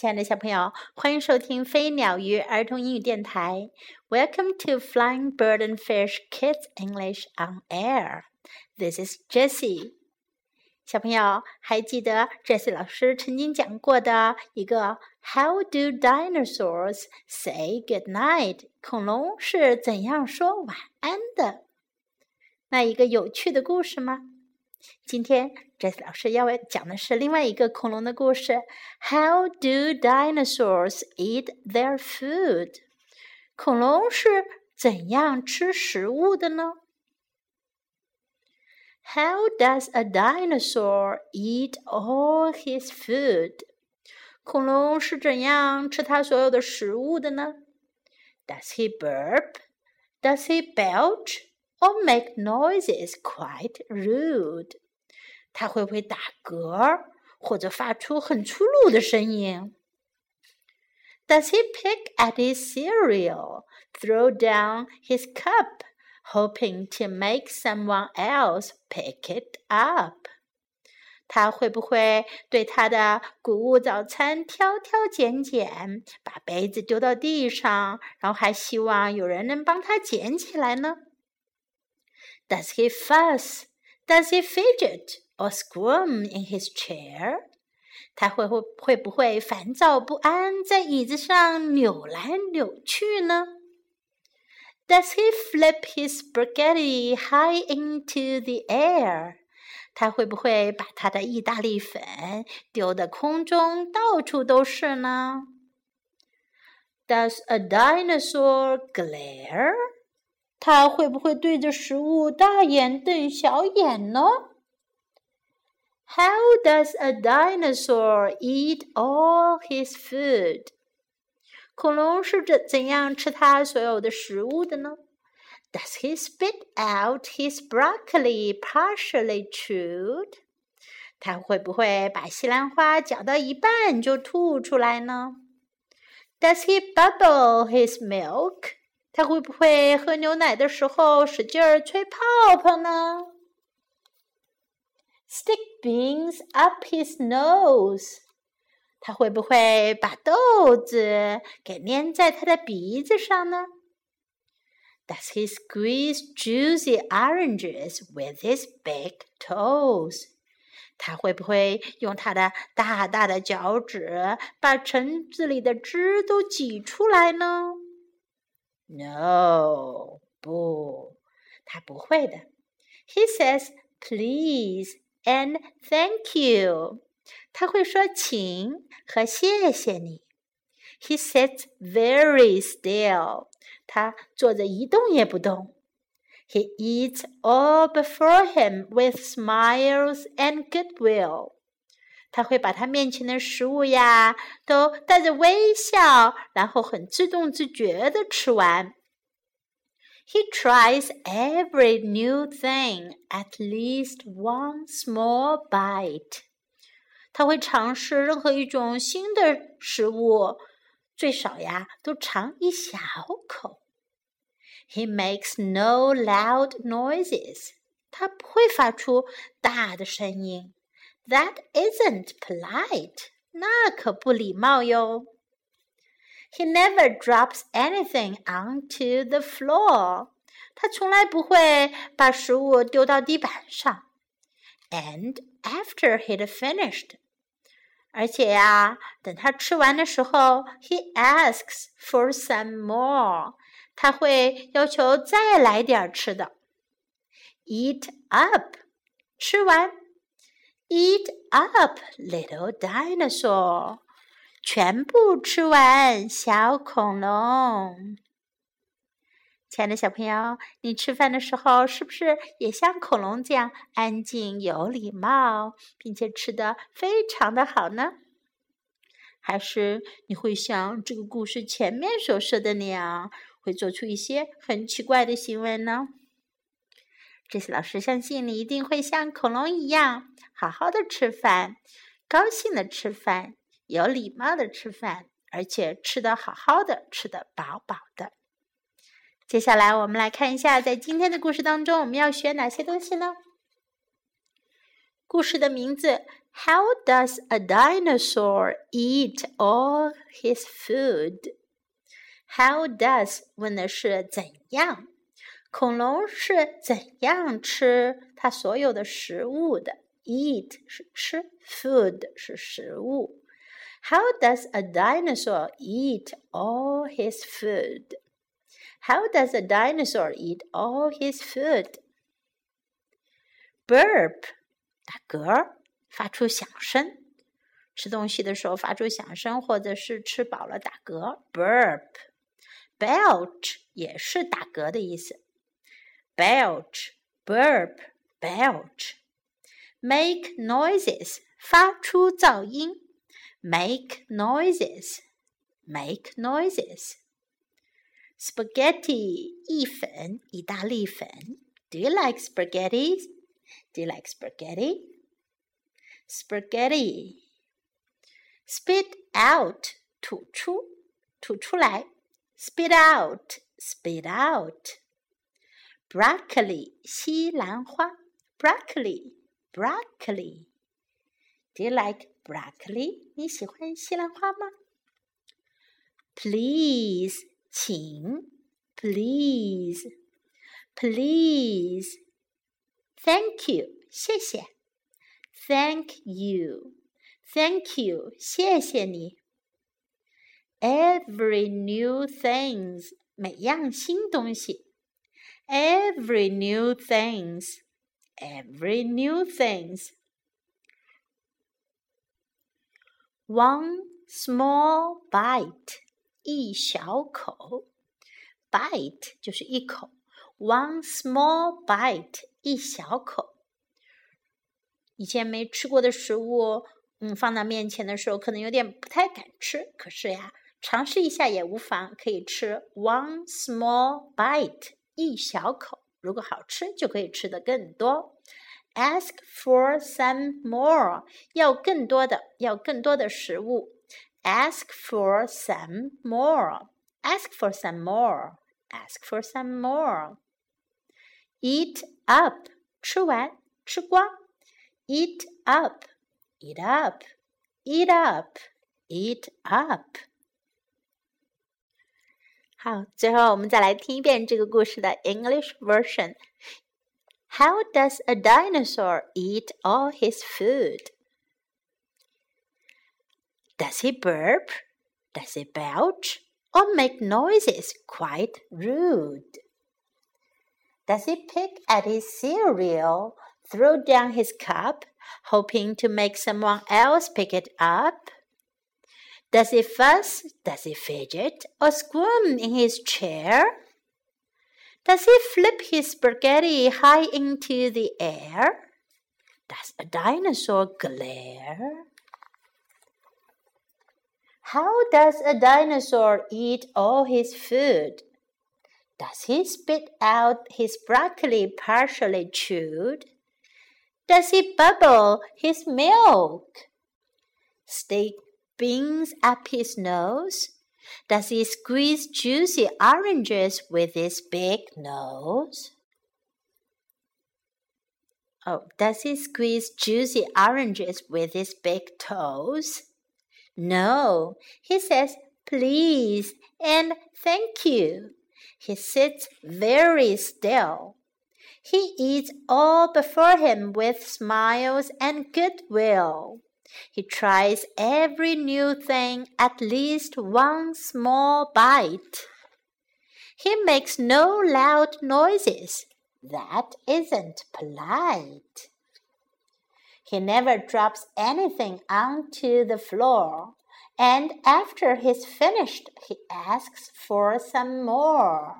亲爱的小朋友，欢迎收听飞鸟鱼儿童英语电台。Welcome to Flying Bird and Fish Kids English on Air. This is Jessie. 小朋友还记得 Jessie 老师曾经讲过的一个 How do dinosaurs say good night？恐龙是怎样说晚安的？那一个有趣的故事吗？今天 Jess 老师要讲的是另外一个恐龙的故事。How do dinosaurs eat their food？恐龙是怎样吃食物的呢？How does a dinosaur eat all his food？恐龙是怎样吃它所有的食物的呢？Does he burp? Does he belch? or make noises quite rude。他会不会打嗝，或者发出很粗鲁的声音？Does he pick at his cereal, throw down his cup, hoping to make someone else pick it up？他会不会对他的谷物早餐挑挑拣拣，把杯子丢到地上，然后还希望有人能帮他捡起来呢 ？does he fuss? Does he fidget or squirm in his chair? 他会会会不会烦躁不安，在椅子上扭来扭去呢？Does he flip his spaghetti high into the air？他会不会把他的意大利粉丢的空中到处都是呢？Does a dinosaur glare？ 它会不会对着食物大眼瞪小眼呢？How does a dinosaur eat all his food？恐龙是怎怎样吃它所有的食物的呢？Does he spit out his broccoli partially chewed？他会不会把西兰花嚼到一半就吐出来呢？Does he bubble his milk？他会不会喝牛奶的时候使劲儿吹泡泡呢？Stick beans up his nose，他会不会把豆子给粘在他的鼻子上呢？Does he squeeze juicy oranges with his big toes？他会不会用他的大大的脚趾把橙子里的汁都挤出来呢 ？No，不，他不会的。He says please and thank you。他会说请和谢谢你。He sits very still。他坐着一动也不动。He eats all before him with smiles and goodwill。 他会把他面前的食物呀，都带着微笑，然后很自动自觉的吃完。He tries every new thing at least one small bite。他会尝试任何一种新的食物，最少呀，都尝一小口。He makes no loud noises。他不会发出大的声音。That isn't polite。那可不礼貌哟。He never drops anything onto the floor。他从来不会把食物丢到地板上。And after he'd finished，而且呀，等他吃完的时候，he asks for some more。他会要求再来点吃的。Eat up，吃完。 Eat up, little dinosaur。全部吃完，小恐龙。亲爱的小朋友，你吃饭的时候是不是也像恐龙这样安静、有礼貌，并且吃的非常的好呢？还是你会像这个故事前面所说的那样，会做出一些很奇怪的行为呢？这些老师相信你一定会像恐龙一样，好好的吃饭，高兴的吃饭，有礼貌的吃饭，而且吃的好好的，吃的饱饱的。接下来我们来看一下，在今天的故事当中，我们要学哪些东西呢？故事的名字 How does a dinosaur eat all his food? How does 问的是怎样？恐龙是怎样吃它所有的食物的？Eat 是吃，food 是食物。How does a dinosaur eat all his food? How does a dinosaur eat all his food? Burp 打嗝，发出响声。吃东西的时候发出响声，或者是吃饱了打嗝。Burp。Belch 也是打嗝的意思。Belch, burp, belch. Make noises 发出噪音。Make noises, make noises. Spaghetti 意粉，意大利粉。Do you like spaghetti? Do you like spaghetti? Spaghetti. Spit out 吐出，吐出来。Spit out, spit out. Broccoli 西兰花。Broccoli, broccoli. Do you like broccoli？你喜欢西兰花吗？Please，请。Please，please。Thank you，谢谢。Thank you，Thank you，谢谢你。Every new things，每样新东西。 Every new things，Every new things。One small bite，一小口，bite 就是一口。One small bite，一小口。以前没吃过的食物，嗯，放到面前的时候，可能有点不太敢吃。可是呀，尝试一下也无妨，可以吃。One small bite， 一小口。如果好吃，就可以吃的更多。Ask for some more，要更多的，要更多的食物。Ask for some more. Ask for some more. Ask for some more. Eat up，吃完，吃光。Eat up, eat up, eat up, eat up. 好，最后我们再来听一遍这个故事的 English version。how does a dinosaur eat all his food? Does he burp? Does he belch? Or make noises quite rude? Does he pick at his cereal, throw down his cup, hoping to make someone else pick it up? Does he fuss? Does he fidget or squirm in his chair? Does he flip his spaghetti high into the air? Does a dinosaur glare? How does a dinosaur eat all his food? Does he spit out his broccoli partially chewed? Does he bubble his milk? Stick beans up his nose? Does he squeeze juicy oranges with his big nose? Oh, does he squeeze juicy oranges with his big toes? No, he says please and thank you. He sits very still. He eats all before him with smiles and goodwill. He tries every new thing at least one small bite. He makes no loud noises. That isn't polite. He never drops anything onto the floor. And after he's finished, he asks for some more.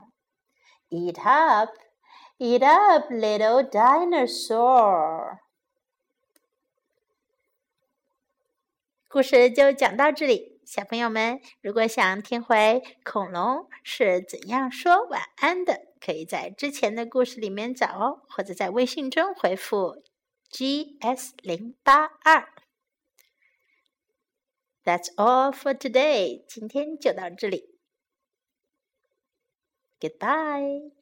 Eat up, eat up, little dinosaur. 故事就讲到这里，小朋友们，如果想听回恐龙是怎样说晚安的，可以在之前的故事里面找哦，或者在微信中回复 G S 零八二。That's all for today，今天就到这里，Goodbye。